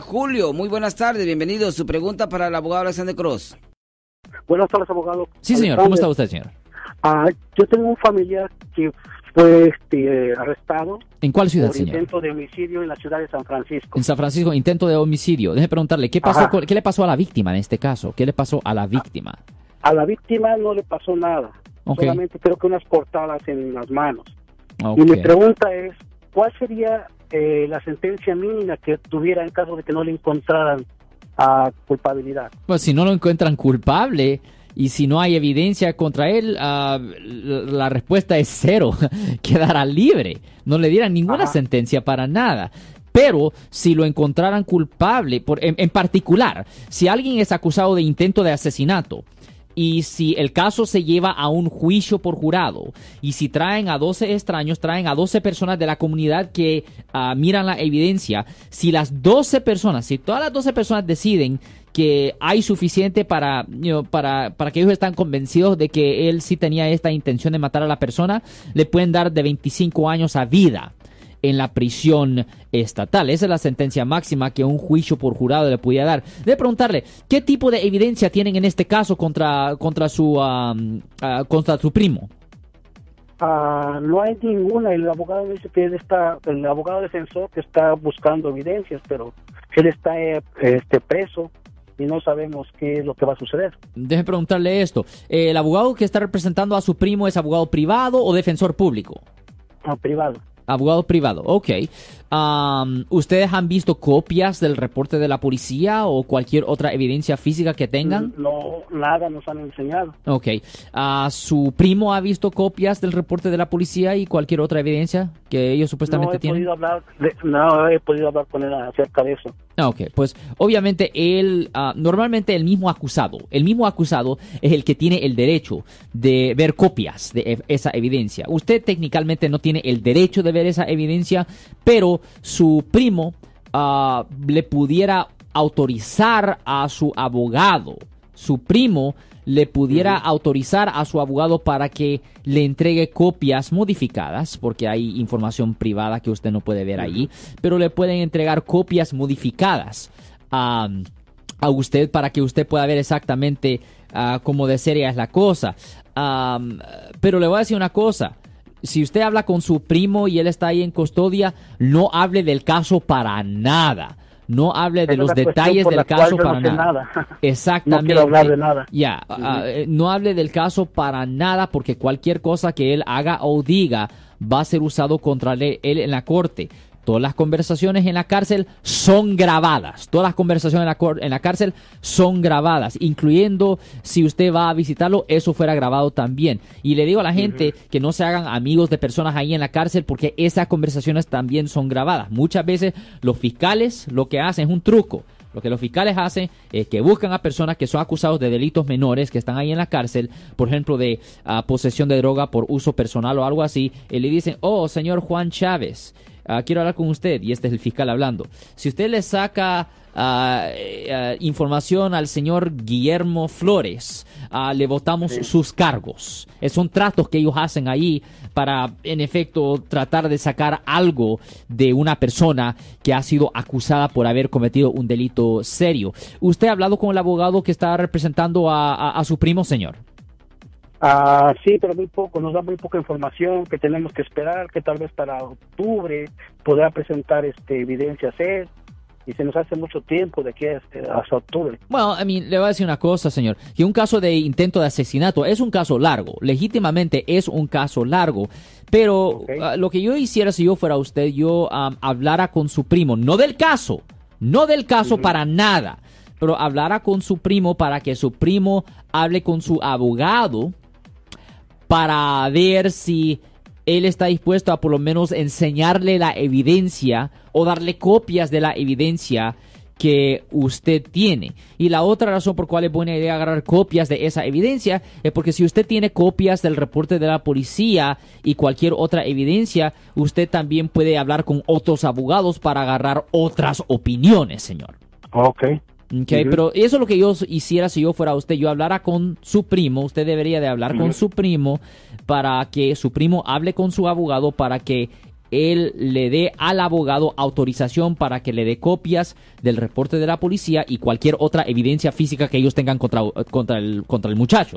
Julio, muy buenas tardes, bienvenido. Su pregunta para el abogado Alexander Cross. Buenas tardes, abogado. Sí, señor, ¿cómo está usted, señor? Ah, yo tengo un familiar que fue este, arrestado. ¿En cuál ciudad, por señor? intento de homicidio en la ciudad de San Francisco. En San Francisco, intento de homicidio. Deje preguntarle, ¿qué, pasó con- ¿qué le pasó a la víctima en este caso? ¿Qué le pasó a la víctima? A la víctima no le pasó nada. Solamente creo que unas cortadas en las manos. Y mi pregunta es, ¿cuál sería eh, la sentencia mínima que tuviera en caso de que no le encontraran a culpabilidad? Pues si no lo encuentran culpable y si no hay evidencia contra él, ah, la la respuesta es cero. Quedará libre. No le dieran ninguna Ajá. sentencia para nada. Pero si lo encontraran culpable, por, en, en particular, si alguien es acusado de intento de asesinato y si el caso se lleva a un juicio por jurado y si traen a 12 extraños, traen a 12 personas de la comunidad que ah, miran la evidencia, si las 12 personas, si todas las 12 personas deciden que hay suficiente para, you know, para, para que ellos están convencidos de que él sí tenía esta intención de matar a la persona, le pueden dar de 25 años a vida en la prisión estatal. Esa es la sentencia máxima que un juicio por jurado le pudiera dar. Debe preguntarle, ¿qué tipo de evidencia tienen en este caso contra, contra, su, um, ah, contra su primo? Ah, no hay ninguna. El abogado dice que él está, el abogado defensor que está buscando evidencias, pero él está eh, este, preso y no sabemos qué es lo que va a suceder. Deje preguntarle esto. ¿El abogado que está representando a su primo es abogado privado o defensor público? Ah, privado. Abogado privado, ok. ¿Ustedes han visto copias del reporte de la policía o cualquier otra evidencia física que tengan? No, nada nos han enseñado. Ok. Ah, ¿Su primo ha visto copias del reporte de la policía y cualquier otra evidencia que ellos No supuestamente he tienen? podido hablar, de- no he podido hablar con él acerca de eso. Ah, Ok, pues obviamente él, ah, normalmente el mismo acusado, el mismo acusado es el que tiene el derecho de ver copias de e- esa evidencia. Usted técnicamente no tiene el derecho de ver esa evidencia, pero su primo ah, le pudiera autorizar a su abogado, su primo le pudiera autorizar a su abogado para que le entregue copias modificadas, porque hay información privada que usted no puede ver ahí, pero le pueden entregar copias modificadas a, a usted para que usted pueda ver exactamente ah, cómo de seria es la cosa. Pero le voy a decir una cosa. Si usted habla con su primo y él está ahí en custodia, no hable del caso para nada. No hable de es los detalles del caso no para sé nada. nada. Exactamente. No quiero hablar de nada. Ya, ah, eh, no hable del caso para nada porque cualquier cosa que él haga o diga va a ser usado contra él en la corte. Todas las conversaciones en la cárcel son grabadas. Todas las conversaciones en la, en la cárcel son grabadas, incluyendo si usted va a visitarlo, eso fuera grabado también. Y le digo a la gente que no se hagan amigos de personas ahí en la cárcel porque esas conversaciones también son grabadas. Muchas veces los fiscales lo que hacen es un truco. Lo que los fiscales hacen es que buscan a personas que son acusados de delitos menores que están ahí en la cárcel, por ejemplo, de ah, posesión de droga por uso personal o algo así, y le dicen, oh, señor Juan Chávez, ah, quiero hablar con usted, y este es el fiscal hablando. Si usted le saca ah, información al señor Guillermo Flores, le votamos sus cargos. Eh, son tratos que ellos hacen ahí para, en efecto, tratar de sacar algo de una persona que ha sido acusada por haber cometido un delito serio. ¿Usted ha hablado con el abogado que está representando a, a- a su primo, señor? Ah, sí, pero muy poco, nos da muy poca información, que tenemos que esperar, que tal vez para octubre podrá presentar este evidencias él, y se nos hace mucho tiempo de aquí hasta, hasta octubre. Bueno, a mí le voy a decir una cosa, señor, que un caso de intento de asesinato es un caso largo, legítimamente es un caso largo, pero ah, lo que yo hiciera si yo fuera usted, yo am, hablara con su primo, no del caso, no del caso para nada, pero hablara con su primo para que su primo hable con su abogado para ver si él está dispuesto a por lo menos enseñarle la evidencia o darle copias de la evidencia que usted tiene. Y la otra razón por cual es buena idea agarrar copias de esa evidencia es porque si usted tiene copias del reporte de la policía y cualquier otra evidencia, usted también puede hablar con otros abogados para agarrar otras opiniones, señor. Ok. Ok, Ujú. pero eso es lo que yo hiciera si yo fuera usted. Yo hablara con su primo. Usted debería de hablar con su primo para que su primo hable con su abogado para que él le dé al abogado autorización para que le dé copias del reporte de la policía y cualquier otra evidencia física que ellos tengan contra, contra, el, contra el muchacho.